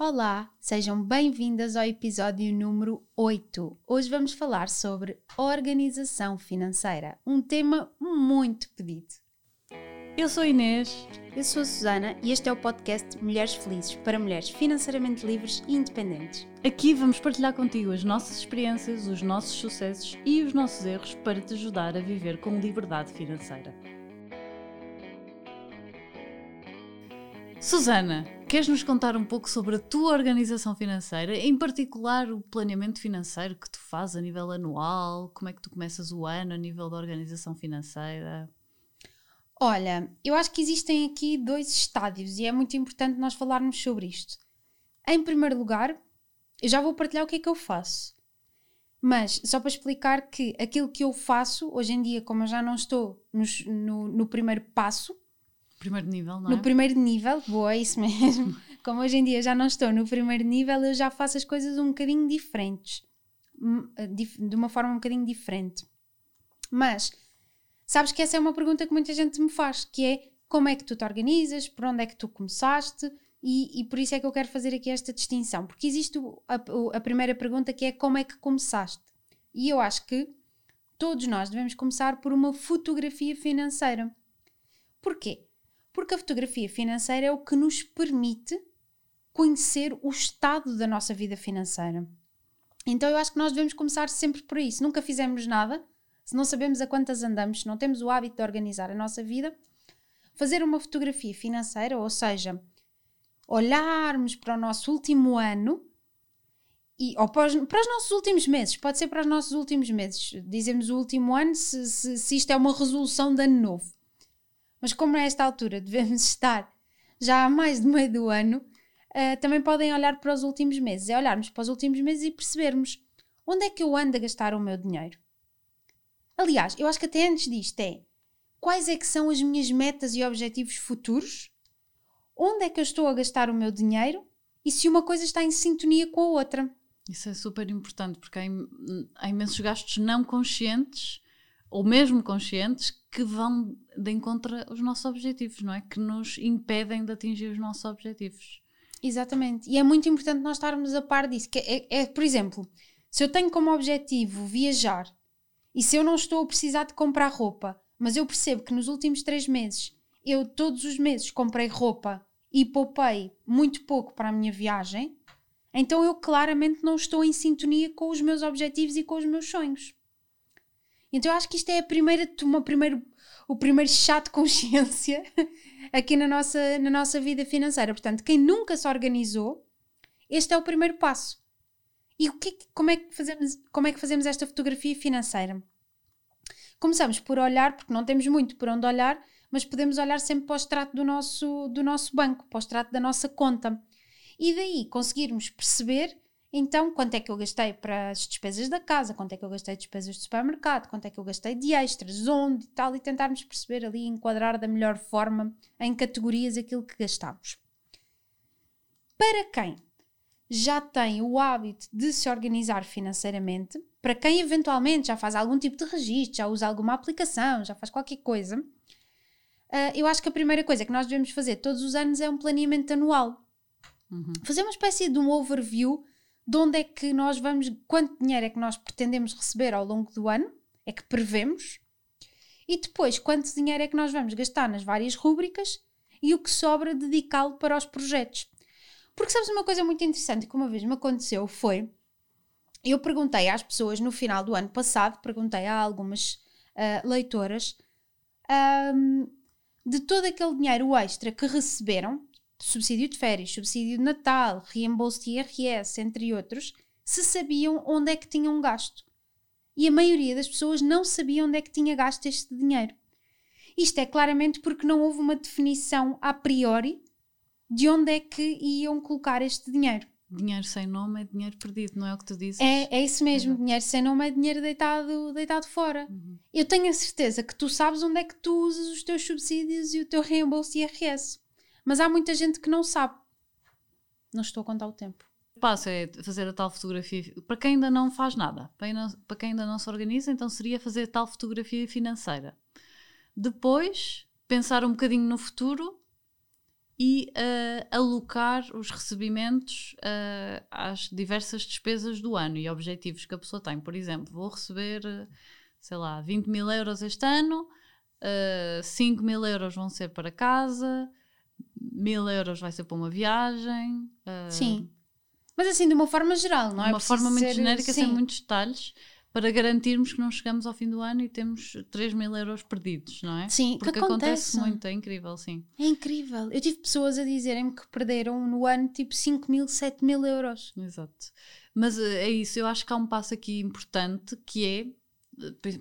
Olá, sejam bem-vindas ao episódio número 8. Hoje vamos falar sobre organização financeira, um tema muito pedido. Eu sou Inês. Eu sou a Susana e este é o podcast Mulheres Felizes para mulheres financeiramente livres e independentes. Aqui vamos partilhar contigo as nossas experiências, os nossos sucessos e os nossos erros para te ajudar a viver com liberdade financeira. Susana, queres nos contar um pouco sobre a tua organização financeira, em particular o planeamento financeiro que tu fazes a nível anual? Como é que tu começas o ano a nível da organização financeira? Olha, eu acho que existem aqui dois estádios e é muito importante nós falarmos sobre isto. Em primeiro lugar, eu já vou partilhar o que é que eu faço. Mas só para explicar que aquilo que eu faço, hoje em dia, como eu já não estou no, no, no primeiro passo, Primeiro nível, não no é? primeiro nível, boa, é isso mesmo. Como hoje em dia já não estou no primeiro nível, eu já faço as coisas um bocadinho diferentes. Hum, dif- De uma forma um bocadinho diferente. Mas, sabes que essa é uma pergunta que muita gente me faz, que é como é que tu te organizas, por onde é que tu começaste, e, e por isso é que eu quero fazer aqui esta distinção. Porque existe a, a primeira pergunta que é como é que começaste? E eu acho que todos nós devemos começar por uma fotografia financeira. Porquê? Porque a fotografia financeira é o que nos permite conhecer o estado da nossa vida financeira. Então eu acho que nós devemos começar sempre por. Se nunca fizemos nada, se não sabemos a quantas andamos, se não temos o hábito de organizar a nossa vida, fazer uma fotografia financeira, ou seja, olharmos para o nosso último ano e, ou para os, para os nossos últimos meses, pode ser para os nossos últimos meses. Dizemos o último ano se, se, se isto é uma resolução de ano novo. Mas como a esta altura devemos estar já há mais de meio do ano, ah, também podem olhar para os últimos meses. É olharmos para os últimos meses e percebermos onde é que eu ando a gastar o meu dinheiro. Aliás, eu acho que até antes disto é quais é que são as minhas metas e objetivos futuros, onde é que eu estou a gastar o meu dinheiro e se uma coisa está em sintonia com a outra. Isso é super importante porque há, im- há imensos gastos não conscientes ou mesmo conscientes que vão de encontro aos nossos objetivos, não é? Que nos impedem de atingir os nossos objetivos. Exatamente. E é muito importante nós estarmos a par disso. Que é, é, por exemplo, se eu tenho como objetivo viajar e se eu não estou a precisar de comprar roupa, mas eu percebo que nos últimos três meses eu todos os meses comprei roupa e poupei muito pouco para a minha viagem, então eu claramente não estou em sintonia com os meus objetivos e com os meus sonhos. Então eu acho que isto é a primeira, uma primeiro, o primeiro chá de consciência aqui na nossa, na nossa vida financeira. Portanto, quem nunca se organizou, este é o primeiro passo. E o é que- como, é que fazemos, como é que fazemos esta fotografia financeira? Começamos por olhar, porque não temos muito por onde olhar, mas podemos olhar sempre para o extrato do nosso, do nosso banco, para o extrato da nossa conta. E daí conseguirmos perceber então quanto é que eu gastei para as despesas da casa, quanto é que eu gastei de despesas de supermercado, quanto é que eu gastei de extras, onde? E tal, e tentarmos perceber ali, enquadrar da melhor forma em categorias aquilo que gastamos. Para quem já tem o hábito de se organizar financeiramente, para quem eventualmente já faz algum tipo de registro, já usa alguma aplicação, já faz qualquer coisa, ah, eu acho que a primeira coisa que nós devemos fazer todos os anos é um planeamento anual. Fazer uma espécie de um overview de onde é que nós vamos, quanto dinheiro é que nós pretendemos receber ao longo do ano, é que prevemos, e depois quanto dinheiro é que nós vamos gastar nas várias rúbricas e o que sobra dedicá-lo para os projetos. Porque sabes uma coisa muito interessante que uma vez me aconteceu foi, eu perguntei às pessoas no final do ano passado, perguntei a algumas ah, leitoras ahm, de todo aquele dinheiro extra que receberam, subsídio de férias, subsídio de Natal, reembolso de IRS, entre outros, se sabiam onde é que tinham gasto. E a maioria das pessoas não sabia onde é que tinha gasto este dinheiro. Isto é claramente porque não houve uma definição a priori de onde é que iam colocar este dinheiro. Dinheiro sem nome é dinheiro perdido, não é o que tu dizes? É, é isso mesmo, dinheiro sem nome é dinheiro deitado, deitado fora. Eu tenho a certeza que tu sabes onde é que tu usas os teus subsídios e o teu reembolso de IRS. Mas há muita gente que não sabe. Não estou a contar o tempo. O passo é fazer a tal fotografia. Para quem ainda não faz nada, para quem ainda não se organiza, então seria fazer a tal fotografia financeira. Depois, pensar um bocadinho no futuro e uh, alocar os recebimentos uh, às diversas despesas do ano e objetivos que a pessoa tem. Por exemplo, vou receber, sei lá, 20 mil euros este ano, uh, 5 mil euros vão ser para casa, mil euros vai ser para uma viagem. Sim. Mas assim, de uma forma geral, não é? De uma forma muito ser, genérica, sim. sem muitos detalhes para garantirmos que não chegamos ao fim do ano e temos 3 mil euros perdidos, não é? Sim, Porque que acontece. muito, é incrível, sim. É incrível. Eu tive pessoas a dizerem-me que perderam no ano tipo 5 mil, 7 mil euros. Exato. Mas eh, é isso, eu acho que há um passo aqui importante que é,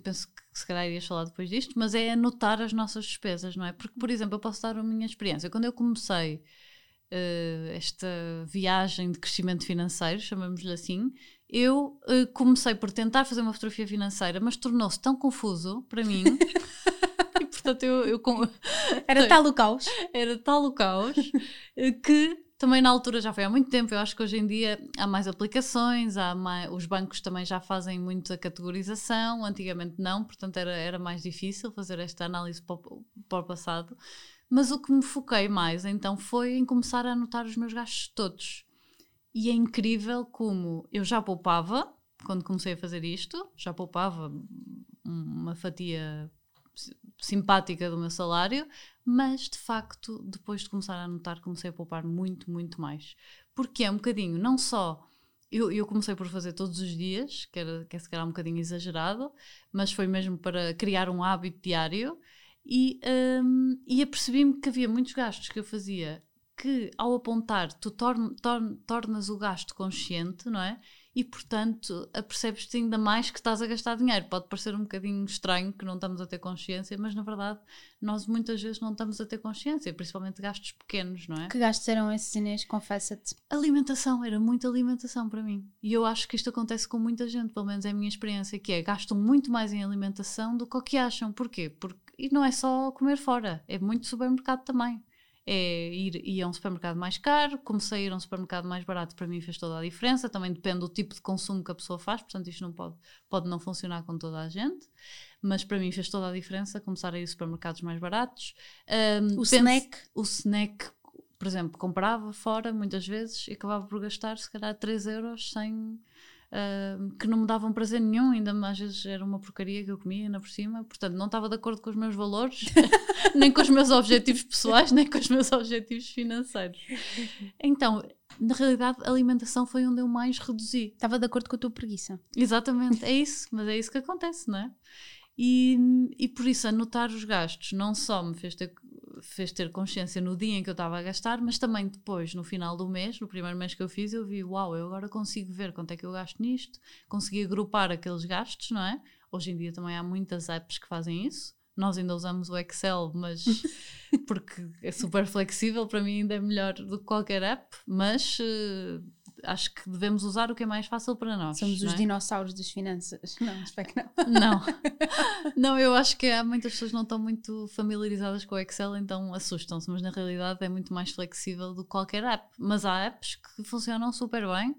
penso que se calhar irias falar depois disto, mas é anotar as nossas despesas, não é? Porque, por exemplo, eu posso dar a minha experiência. Quando eu comecei uh, esta viagem de crescimento financeiro, chamamos-lhe assim, eu uh, comecei por tentar fazer uma fotografia financeira, mas tornou-se tão confuso para mim. e portanto eu. eu era tal o caos. Era tal o caos eh, que também na altura já foi há muito tempo. Eu acho que hoje em dia há mais aplicações, há mais, os bancos também já fazem muito a categorização, antigamente não, portanto era, era mais difícil fazer esta análise para o, para o passado. Mas o que me foquei mais então foi em começar a anotar os meus gastos todos. E é incrível como eu já poupava quando comecei a fazer isto, já poupava uma fatia simpática do meu salário, mas de facto, depois de começar a anotar, comecei a poupar muito, muito mais. Porque é um bocadinho, não só. Eu, eu comecei por fazer todos os dias, que, era, que é se calhar um bocadinho exagerado, mas foi mesmo para criar um hábito diário e, um, e apercebi-me que havia muitos gastos que eu fazia que ao apontar tu torn, torn, tornas o gasto consciente, não é? E portanto apercebes-te ainda mais que estás a gastar dinheiro. Pode parecer um bocadinho estranho que não estamos a ter consciência, mas na verdade nós muitas vezes não estamos a ter consciência, principalmente gastos pequenos, não é? Que gastos eram esses, Inês? Confessa-te. Alimentação, era muita alimentação para mim. E eu acho que isto acontece com muita gente, pelo menos é a minha experiência, que é gastam muito mais em alimentação do que o que acham. Porquê? Porque, e não é só comer fora, é muito supermercado também é ir, ir a um supermercado mais caro, comecei a ir a um supermercado mais barato, para mim fez toda a diferença, também depende do tipo de consumo que a pessoa faz, portanto isto não pode, pode não funcionar com toda a gente, mas para mim fez toda a diferença começar a ir a supermercados mais baratos. Um, o snack? O snack, por exemplo, comprava fora muitas vezes e acabava por gastar se calhar 3 euros sem uh, que não me davam prazer nenhum, ainda às vezes era uma porcaria que eu comia ainda por cima, portanto não estava de acordo com os meus valores, nem com os meus objetivos pessoais, nem com os meus objetivos financeiros. Então, na realidade, a alimentação foi onde eu mais reduzi. Estava de acordo com a tua preguiça. Exatamente, é isso, mas é isso que acontece, não é? E, e por isso anotar os gastos não só me fez ter fez ter consciência no dia em que eu estava a gastar, mas também depois, no final do mês, no primeiro mês que eu fiz, eu vi, uau, eu agora consigo ver quanto é que eu gasto nisto, consegui agrupar aqueles gastos, não é? Hoje em dia também há muitas apps que fazem isso. Nós ainda usamos o Excel, mas porque é super flexível, para mim ainda é melhor do que qualquer app, mas uh, acho que devemos usar o que é mais fácil para nós. Somos os é? dinossauros das finanças. Não, espero que não. Não. Não, eu acho que há muitas pessoas que não estão muito familiarizadas com o Excel, então assustam-se, mas na realidade é muito mais flexível do que qualquer app. Mas há apps que funcionam super bem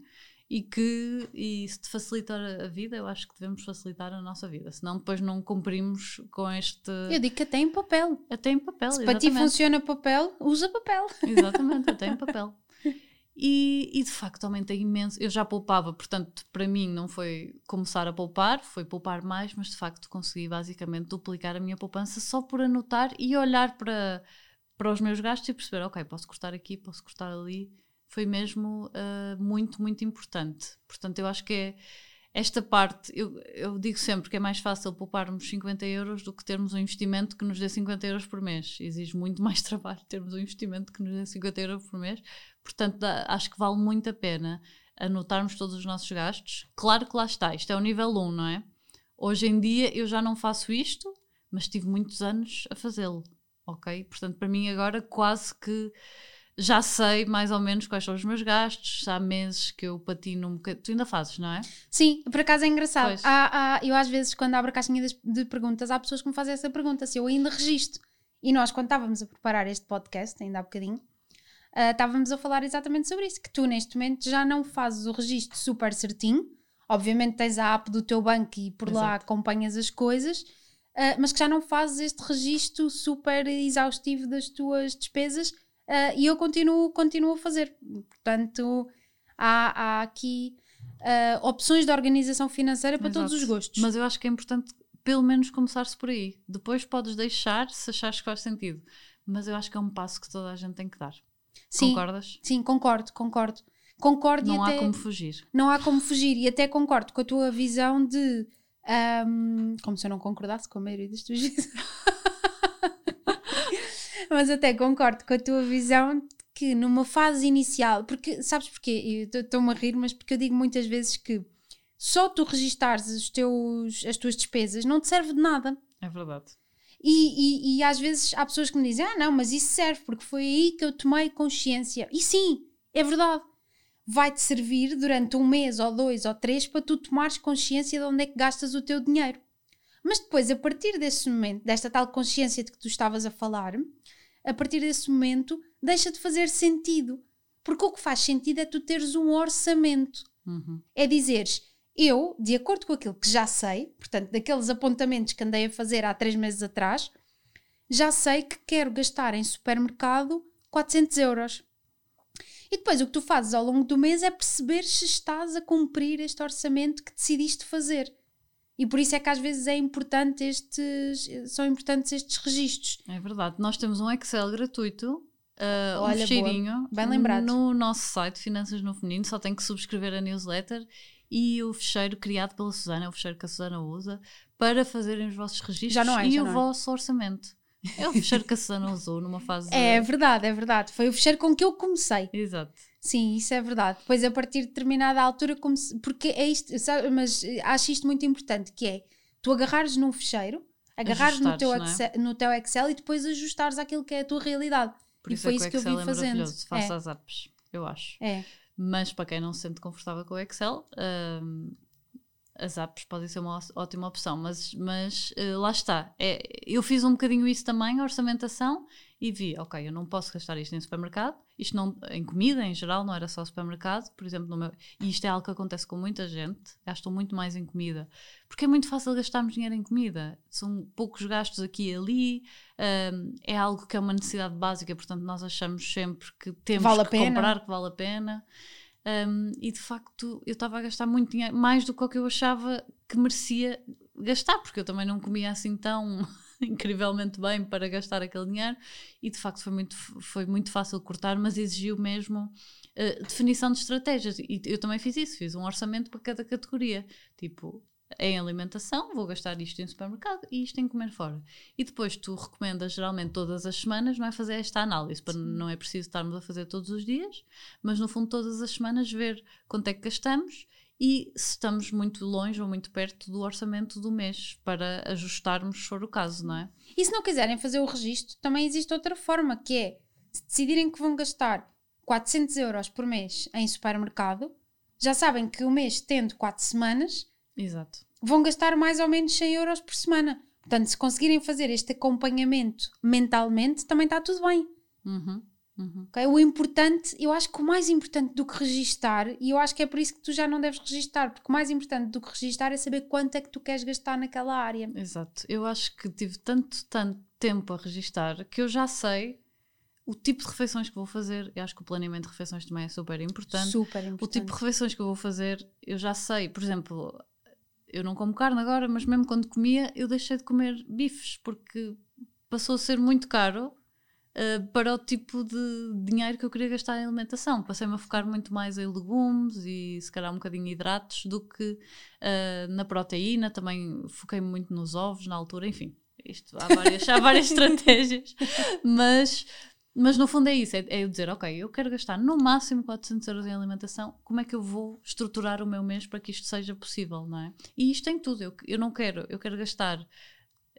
e que e se te facilitar a vida, eu acho que devemos facilitar a nossa vida, senão depois não cumprimos com este. Eu digo que até em papel. Até em papel. Se exatamente. para ti funciona papel, usa papel. Exatamente, até em papel. E, e, de facto aumentei imenso. Eu já poupava, portanto, para mim não foi começar a poupar, foi poupar mais, mas de facto consegui basicamente duplicar a minha poupança só por anotar e olhar para, para os meus gastos e perceber, ok, posso cortar aqui, posso cortar ali. Foi mesmo uh, muito, muito importante. Portanto, eu acho que é esta parte, eu, eu digo sempre que é mais fácil pouparmos 50 euros do que termos um investimento que nos dê 50 euros por mês. Exige muito mais trabalho termos um investimento que nos dê 50 euros por mês. Portanto, acho que vale muito a pena anotarmos todos os nossos gastos. Claro que lá está, isto é o nível 1, não é? Hoje em dia eu já não faço isto, mas tive muitos anos a fazê-lo, ok? Portanto, para mim agora quase que já sei mais ou menos quais são os meus gastos, há meses que eu patino um bocadinho. Tu ainda fazes, não é? Sim, por acaso é engraçado. Há, há, eu às vezes, quando abro a caixinha de, perguntas, há pessoas que me fazem essa pergunta, se eu ainda registro. E nós, quando estávamos a preparar este podcast, ainda há bocadinho, uh, estávamos a falar exatamente sobre isso, que tu neste momento já não fazes o registro super certinho, obviamente tens a app do teu banco e por Exato. lá acompanhas as coisas, uh, mas que já não fazes este registro super exaustivo das tuas despesas, Uh, e eu continuo, continuo a fazer. Portanto, há, há aqui uh, opções de organização financeira para Exato. todos os gostos. Mas eu acho que é importante, pelo menos, começar-se por aí. Depois podes deixar se achares que faz sentido. Mas eu acho que é um passo que toda a gente tem que dar. Sim, Concordas? sim, concordo, concordo. Concordo Não há como fugir. não há como fugir. E até concordo com a tua visão de. ahm, como se eu não concordasse com a maioria das tuas visões. Mas até concordo com a tua visão de que numa fase inicial, porque sabes porquê? Eu estou-me a rir, mas porque eu digo muitas vezes que só tu registares os teus, as tuas despesas não te serve de nada. É verdade. E, e, e às vezes há pessoas que me dizem: Ah, não, mas isso serve porque foi aí que eu tomei consciência. E sim, é verdade. Vai-te servir durante um mês ou dois ou três para tu tomares consciência de onde é que gastas o teu dinheiro. Mas depois, a partir desse momento, desta tal consciência de que tu estavas a falar, a partir desse momento, deixa de fazer sentido. Porque o que faz sentido é tu teres um orçamento. Uhum. É dizeres, eu, de acordo com aquilo que já sei, portanto, daqueles apontamentos que andei a fazer há três meses atrás, já sei que quero gastar em supermercado 400 euros. E depois o que tu fazes ao longo do mês é perceber se estás a cumprir este orçamento que decidiste fazer. E por isso é que às vezes é importante estes, são importantes estes registros. É verdade. Nós temos um Excel gratuito, uh, Olha, um fecheirinho Bem lembrado. no nosso site Finanças no Feminino. Só tem que subscrever a newsletter e o fecheiro criado pela Susana, é o fecheiro que a Susana usa, para fazerem os vossos registros é, e o é. vosso orçamento. É o fecheiro que a Susana usou numa fase. É verdade, é verdade. Foi o fecheiro com que eu comecei. Exato. Sim, isso é verdade. Depois, a partir de determinada altura, comece... porque é isto, sabe, mas eh, acho isto muito importante, que é tu agarrares num fecheiro, agarrares no teu, é? Excel, no teu Excel e depois ajustares aquilo que é a tua realidade. Por E isso foi é isso que que eu vim é fazendo. Faça É. as apps, eu acho. É, Mas para quem não se sente confortável com o Excel, hum, as apps podem ser uma ótima opção. Mas, mas eh, lá está. É, eu fiz um bocadinho isso também, orçamentação, e vi, ok, eu não posso gastar isto em supermercado, isto não, em comida em geral, não era só supermercado, por exemplo, no meu, e isto é algo que acontece com muita gente, gastam muito mais em comida, porque é muito fácil gastarmos dinheiro em comida, são poucos gastos aqui e ali, hum, é algo que é uma necessidade básica, portanto nós achamos sempre que temos Vale que comprar, que vale a pena. Um, e de facto eu estava a gastar muito dinheiro, mais do que eu achava que merecia gastar, porque eu também não comia assim tão incrivelmente bem para gastar aquele dinheiro e de facto foi muito, foi muito fácil cortar, mas exigiu mesmo uh, definição de estratégias. E eu também fiz isso, fiz um orçamento para cada categoria. Tipo, em alimentação, vou gastar isto em supermercado e isto em comer fora. E depois tu recomendas geralmente todas as semanas, não é fazer esta análise, para não é preciso estarmos a fazer todos os dias, mas no fundo todas as semanas ver quanto é que gastamos e se estamos muito longe ou muito perto do orçamento do mês para ajustarmos se for o caso, não é? E se não quiserem fazer o registro, também existe outra forma, que é se decidirem que vão gastar 400 euros por mês em supermercado, já sabem que o mês tendo 4 semanas, Exato. vão gastar mais ou menos 100 euros por semana. Portanto, se conseguirem fazer este acompanhamento mentalmente, também está tudo bem. Uhum, uhum. ok? O importante, eu acho que o mais importante do que registar, e eu acho que é por isso que tu já não deves registar, porque o mais importante do que registar é saber quanto é que tu queres gastar naquela área. Exato. Eu acho que tive tanto, tanto tempo a registar que eu já sei o tipo de refeições que vou fazer. Eu acho que o planeamento de refeições também é super importante. Super O importante. tipo de refeições que eu vou fazer, eu já sei. Por exemplo, eu não como carne agora, mas mesmo quando comia, eu deixei de comer bifes porque passou a ser muito caro uh, para o tipo de dinheiro que eu queria gastar em alimentação. Passei-me a focar muito mais em legumes e se calhar um bocadinho em hidratos do que uh, na proteína. Também foquei-me muito nos ovos na altura, enfim. Isto, há várias, há várias estratégias, mas mas no fundo é isso, é, é eu dizer, ok, eu quero gastar no máximo 400 euros em alimentação, como é que eu vou estruturar o meu mês para que isto seja possível, não é? E isto tem tudo, eu, eu não quero, eu quero gastar,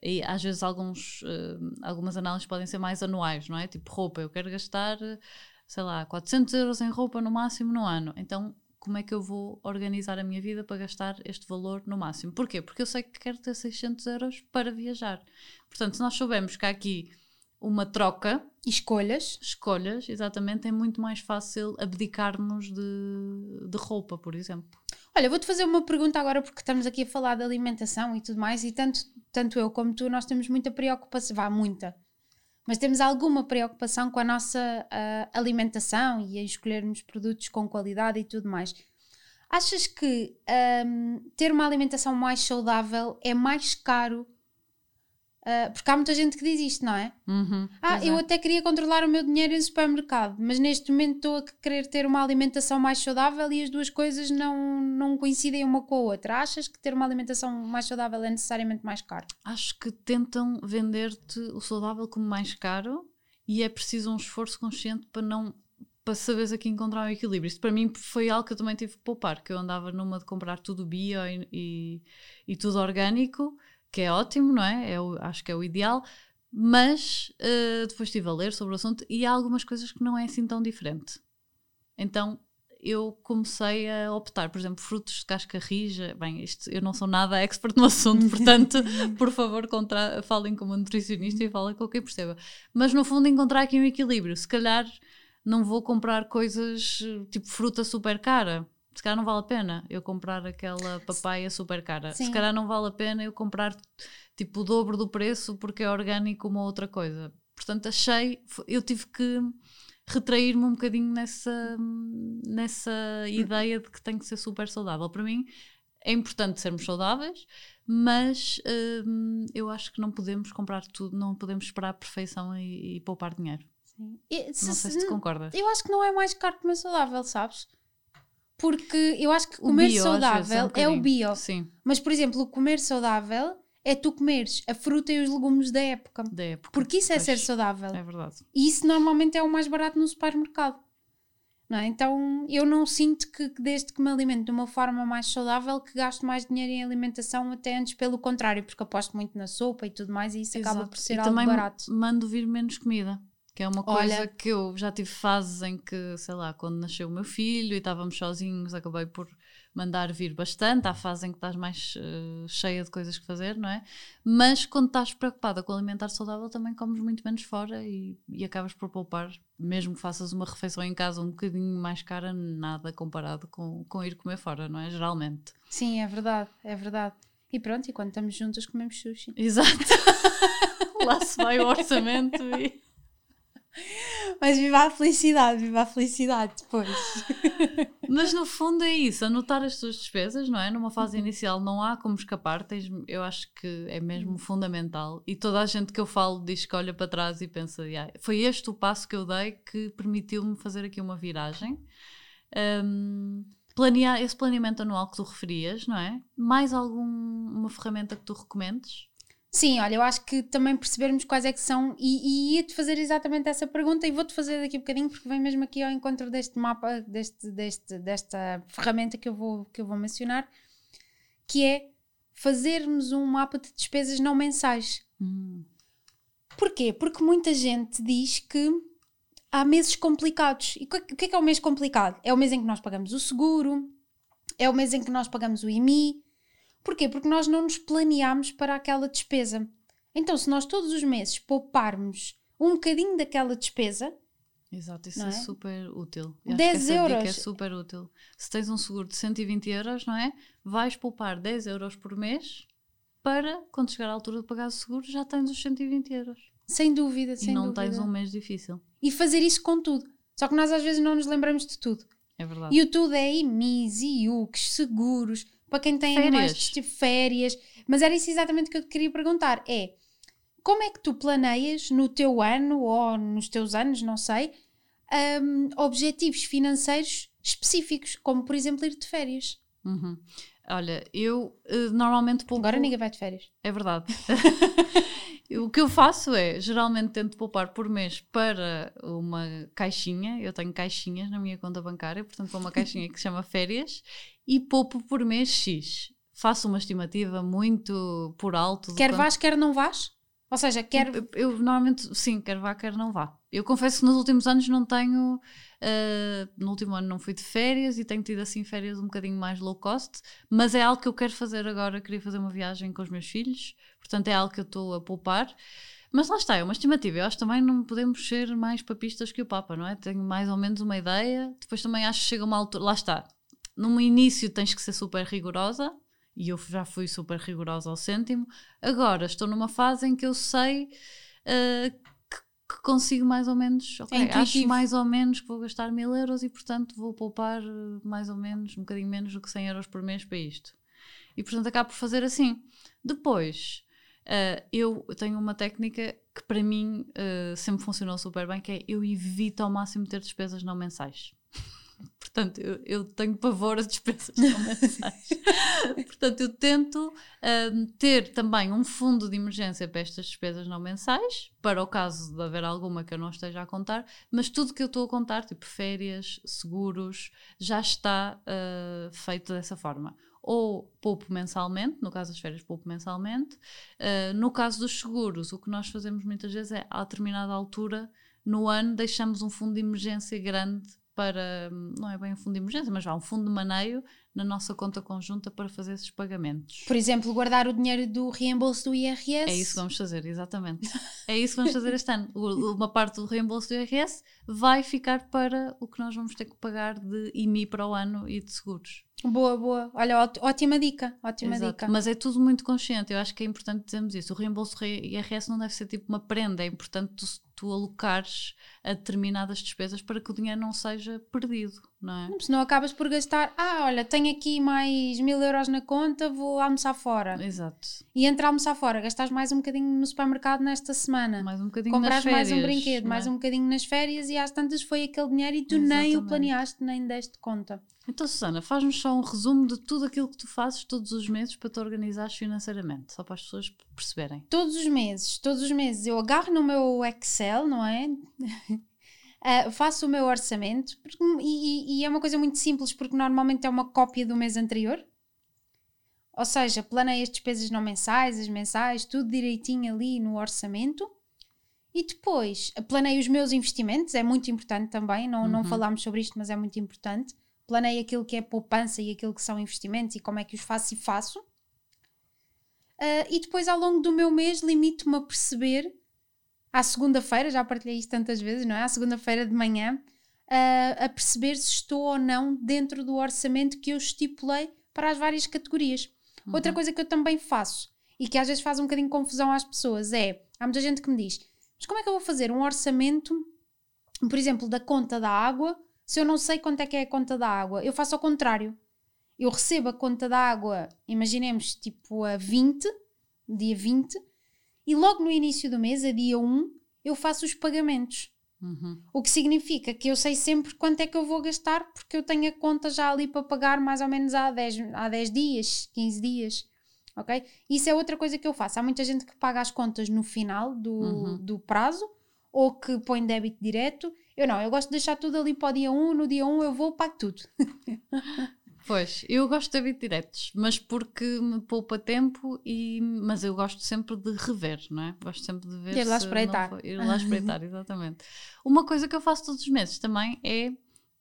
e às vezes alguns, uh, algumas análises podem ser mais anuais, não é? Tipo roupa, eu quero gastar, sei lá, 400 euros em roupa no máximo no ano, então como é que eu vou organizar a minha vida para gastar este valor no máximo? Porquê? Porque eu sei que quero ter 600 euros para viajar. Portanto, se nós soubermos que há aqui uma troca, escolhas, escolhas, exatamente, é muito mais fácil abdicarmos de, de roupa, por exemplo. Olha, vou-te fazer uma pergunta agora, porque estamos aqui a falar de alimentação e tudo mais, e tanto, tanto eu como tu, nós temos muita preocupação, vá, muita, mas temos alguma preocupação com a nossa uh, alimentação e a escolhermos produtos com qualidade e tudo mais. Achas que um, ter uma alimentação mais saudável é mais caro Uh, porque há muita gente que diz isto, não é? Uhum, ah, eu é. até queria controlar o meu dinheiro em supermercado, mas neste momento estou a querer ter uma alimentação mais saudável e as duas coisas não, não coincidem uma com a outra. Achas que ter uma alimentação mais saudável é necessariamente mais caro? Acho que tentam vender-te o saudável como mais caro e é preciso um esforço consciente para não para saberes aqui encontrar um equilíbrio. Isto para mim foi algo que eu também tive que poupar, que eu andava numa de comprar tudo bio e, e, e tudo orgânico que é ótimo, não é? é o, acho que é o ideal, mas uh, depois estive a ler sobre o assunto e há algumas coisas que não é assim tão diferente. Então eu comecei a optar, por exemplo, frutos de casca rija. Bem, isto, eu não sou nada expert no assunto, portanto, por favor, contra, falem com uma nutricionista e falem com quem perceba. Mas no fundo, encontrar aqui um equilíbrio. Se calhar não vou comprar coisas tipo fruta super cara se calhar não vale a pena eu comprar aquela papaya super cara. Sim. Se calhar não vale a pena eu comprar tipo o dobro do preço porque é orgânico uma outra coisa. Portanto, achei, eu tive que retrair-me um bocadinho nessa, nessa ideia de que tem que ser super saudável. Para mim é importante sermos saudáveis, mas hum, eu acho que não podemos comprar tudo, não podemos esperar a perfeição e, e poupar dinheiro. Sim. E, se, não sei se, se concordas. Eu acho que não é mais caro comer saudável, sabes? Porque eu acho que comer bio, saudável é, um é, o bio. Sim. Mas, por exemplo, o comer saudável é tu comeres a fruta e os legumes da época. Da época. Porque isso é ser saudável. É verdade. E isso normalmente é o mais barato no supermercado. Não é? Então eu não sinto que, desde que me alimento de uma forma mais saudável que gasto mais dinheiro em alimentação, até antes pelo contrário, porque aposto muito na sopa e tudo mais e isso Exato. acaba por ser e algo barato. Mando vir menos comida. Que é uma coisa Olha, que eu já tive fases em que, sei lá, quando nasceu o meu filho e estávamos sozinhos, acabei por mandar vir bastante. Há fase em que estás mais uh, cheia de coisas que fazer, não é? Mas quando estás preocupada com alimentar saudável, também comes muito menos fora e, e acabas por poupar, mesmo que faças uma refeição em casa um bocadinho mais cara, nada comparado com, com ir comer fora, não é? Geralmente. Sim, é verdade, é verdade. E pronto, e quando estamos juntas comemos sushi. Exato. Lá se vai o orçamento e. Mas viva a felicidade, viva a felicidade depois. Mas no fundo é isso, anotar as tuas despesas, não é? Numa fase uhum. inicial não há como escapar, tens, eu acho que é mesmo uhum. fundamental. E toda a gente que eu falo diz que olha para trás e pensa, yeah, foi este o passo que eu dei que permitiu-me fazer aqui uma viragem. Um, planear esse planeamento anual que tu referias, não é? Mais alguma ferramenta que tu recomendes? Sim, olha, eu acho que também percebermos quais é que são, e, e ia-te fazer exatamente essa pergunta e vou-te fazer daqui a um bocadinho, porque vem mesmo aqui ao encontro deste mapa, deste, deste, desta ferramenta que eu, vou, que eu vou mencionar, que é fazermos um mapa de despesas não mensais. Hum. Porquê? Porque muita gente diz que há meses complicados. E o que é que é o mês complicado? É o mês em que nós pagamos o seguro, é o mês em que nós pagamos o IMI, Porquê? Porque nós não nos planeámos para aquela despesa. Então, se nós todos os meses pouparmos um bocadinho daquela despesa. Exato, isso é? é? super útil. Eu 10 euros. é super útil. Se tens um seguro de 120 euros, não é? Vais poupar 10 euros por mês para, quando chegar à altura de pagar o seguro, já tens os 120 euros. Sem dúvida, sem E não dúvida. tens um mês difícil. E fazer isso com tudo. Só que nós às vezes não nos lembramos de tudo. É verdade. E o tudo é IMIs, IUCs, seguros para quem tem férias. animais tipo férias. Mas era isso exatamente que eu te queria perguntar: é como é que tu planeias no teu ano ou nos teus anos, não sei, um, objetivos financeiros específicos, como por exemplo ir de férias? Uhum. Olha, eu uh, normalmente pouco. Agora ninguém vai de férias. É verdade. o que eu faço é, geralmente tento poupar por mês para uma caixinha. Eu tenho caixinhas na minha conta bancária, portanto, para uma caixinha que se chama férias e poupo por mês X. Faço uma estimativa muito por alto. Quer quanto... vás, quer não vás? Ou seja, quer. Eu, eu, normalmente, sim, quer vá, quer não vá. Eu confesso que nos últimos anos não tenho. Uh, no último ano não fui de férias e tenho tido assim férias um bocadinho mais low cost, mas é algo que eu quero fazer agora. Queria fazer uma viagem com os meus filhos, portanto é algo que eu estou a poupar. Mas lá está, é uma estimativa. Eu acho também não podemos ser mais papistas que o Papa, não é? Tenho mais ou menos uma ideia. Depois também acho que chega uma altura. Lá está, no início tens que ser super rigorosa, e eu já fui super rigorosa ao cêntimo. Agora estou numa fase em que eu sei uh, que que consigo mais ou menos, ok, É acho mais ou menos que vou gastar mil euros e portanto vou poupar eh, mais ou menos, um bocadinho menos do que 100 euros por mês para isto. E portanto acabo por fazer assim. Depois, eh, eu tenho uma técnica que para mim eh, sempre funcionou super bem, que é eu evito ao máximo ter despesas não mensais. Portanto, eu, eu tenho pavor a despesas não mensais. Portanto, eu tento hum, ter também um fundo de emergência para estas despesas não mensais, para o caso de haver alguma que eu não esteja a contar, mas tudo que eu estou a contar, tipo férias, seguros, já está uh, feito dessa forma. Ou poupo mensalmente, no caso das férias, poupo mensalmente. Uh, no caso dos seguros, o que nós fazemos muitas vezes é, a determinada altura no ano, deixamos um fundo de emergência grande para, não é bem um fundo de emergência, mas já um fundo de maneio na nossa conta conjunta para fazer esses pagamentos. Por exemplo, guardar o dinheiro do reembolso do IRS. É isso que vamos fazer, exatamente. É isso que vamos fazer este ano. Uma parte do reembolso do IRS vai ficar para o que nós vamos ter que pagar de IMI para o ano e de seguros. Boa, boa. Olha, ót- ótima dica. Ótima Exato. dica. Mas é tudo muito consciente. Eu acho que é importante dizermos isso. O reembolso IRS não deve ser tipo uma prenda. É importante tu, tu alocares a determinadas despesas para que o dinheiro não seja perdido, não é? Senão acabas por gastar. Ah, olha, tenho aqui mais mil euros na conta, vou almoçar fora. Exato. E entre almoçar fora, gastares mais um bocadinho no supermercado nesta semana. Mais um bocadinho Compras nas férias, mais um brinquedo, não é? mais um bocadinho nas férias e às tantas foi aquele dinheiro e tu nem o Exatamente. planeaste, nem deste conta. Então, Susana, faz-nos só um resumo de tudo aquilo que tu fazes todos os meses para te organizares financeiramente, só para as pessoas perceberem. Todos os meses, todos os meses eu agarro no meu Excel, não é? Ah, faço o meu orçamento porque- e, e- é uma coisa muito simples porque normalmente é uma cópia do mês anterior. Ou seja, planeio as despesas não mensais, as mensais, tudo direitinho ali no orçamento. E depois planeio os meus investimentos, é muito importante também, não, não Uhum. falámos sobre isto, mas é muito importante. Planeio aquilo que é poupança e aquilo que são investimentos e como é que os faço e faço. Ah, e depois, ao longo do meu mês, limito-me a perceber, à segunda-feira, já partilhei isto tantas vezes, não é? À segunda-feira de manhã, ah, a perceber se estou ou não dentro do orçamento que eu estipulei para as várias categorias. Outra coisa que eu também faço e que às vezes faz um bocadinho de confusão às pessoas é: há muita gente que me diz, mas como é que eu vou fazer um orçamento, por exemplo, da conta da água, se eu não sei quanto é que é a conta da água? Eu faço ao contrário. Eu recebo a conta da água, imaginemos, tipo a 20, dia 20, e logo no início do mês, a dia 1, eu faço os pagamentos. Uhum. O que significa que eu sei sempre quanto é que eu vou gastar, porque eu tenho a conta já ali para pagar mais ou menos há 10, há 10 dias, 15 dias. Ok? Isso é outra coisa que eu faço. Há muita gente que paga as contas no final do, Uhum. do prazo ou que põe débito direto. Eu não, eu gosto de deixar tudo ali para o dia 1. No dia 1 eu vou, pago tudo. Pois, eu gosto de hábitos diretos, mas porque me poupa tempo, e, mas eu gosto sempre de rever, não é? Gosto sempre de ver. Ir lá se não espreitar. foi- ir lá espreitar, exatamente. Uma coisa que eu faço todos os meses também é.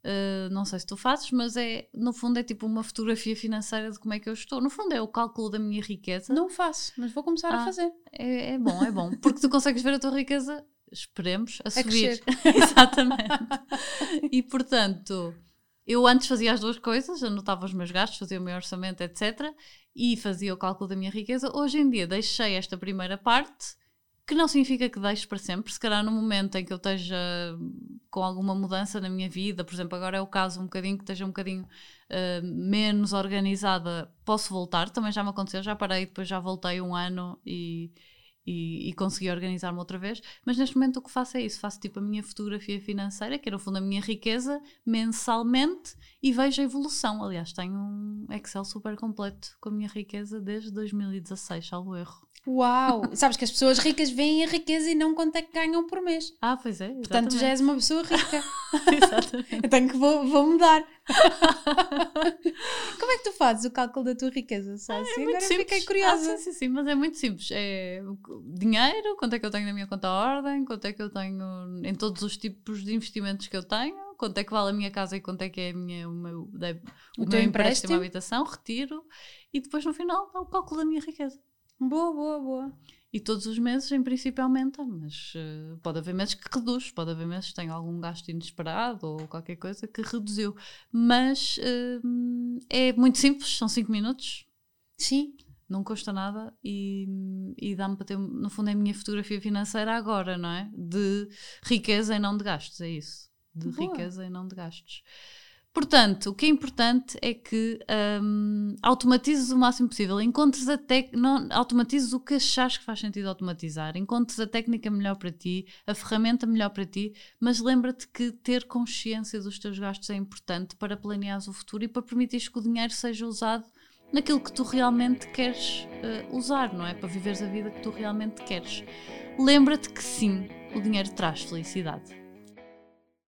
eh, não sei se tu fazes, mas é no fundo é tipo uma fotografia financeira de como é que eu estou. No fundo é o cálculo da minha riqueza. Não faço, mas vou começar a Ah, fazer. É, é bom, é bom. Porque tu consegues ver a tua riqueza, esperemos, a A subir. Exatamente. E portanto, eu antes fazia as duas coisas, anotava os meus gastos, fazia o meu orçamento, etc. E fazia o cálculo da minha riqueza. Hoje em dia deixei esta primeira parte, que não significa que deixe para sempre. Se calhar no momento em que eu esteja com alguma mudança na minha vida, por exemplo, agora é o caso um bocadinho que esteja um bocadinho uh, menos organizada, posso voltar. Também já me aconteceu, já parei, depois já voltei um ano e, e, e consegui organizar-me outra vez. Mas neste momento o que faço é isso: faço tipo a minha fotografia financeira, que é no fundo a minha riqueza, mensalmente e vejo a evolução. Aliás, tenho um Excel super completo com a minha riqueza desde 2016, salvo erro. Uau! Sabes que as pessoas ricas veem a riqueza e não quanto é que ganham por mês. Ah, pois é. Portanto, já és uma pessoa rica. Exatamente. Eu tenho que vou, vou mudar. Como é que tu fazes o cálculo da tua riqueza? Sácia? É muito Agora simples. fiquei curiosa. Ah, sim, sim, sim, mas é muito simples. É dinheiro, quanto é que eu tenho na minha conta ordem, quanto é que eu tenho em todos os tipos de investimentos que eu tenho, quanto é que vale a minha casa e quanto é que é minha, o meu, o O meu empréstimo empréstimo. à habitação, retiro e depois no final dá o cálculo da minha riqueza. Boa, boa, boa. E todos os meses, em princípio, aumenta, mas eh, pode haver meses que reduz, pode haver meses que tem algum gasto inesperado ou qualquer coisa que reduziu. Mas eh, é muito simples, são 5 minutos, Sim. Não custa nada e, e dá-me para ter, no fundo, é a minha fotografia financeira agora, não é? De riqueza e não de gastos, é isso. De Boa. riqueza e não de gastos. Portanto, o que é importante é que hum, automatizes o máximo possível. Encontres a não automatizes o que achares que faz sentido automatizar. Encontres a técnica melhor para ti, a ferramenta melhor para ti, mas lembra-te que ter consciência dos teus gastos é importante para planeares o futuro e para permitir que o dinheiro seja usado naquilo que tu realmente queres uh, usar, não é? Para viveres a vida que tu realmente queres. Lembra-te que sim, o dinheiro traz felicidade.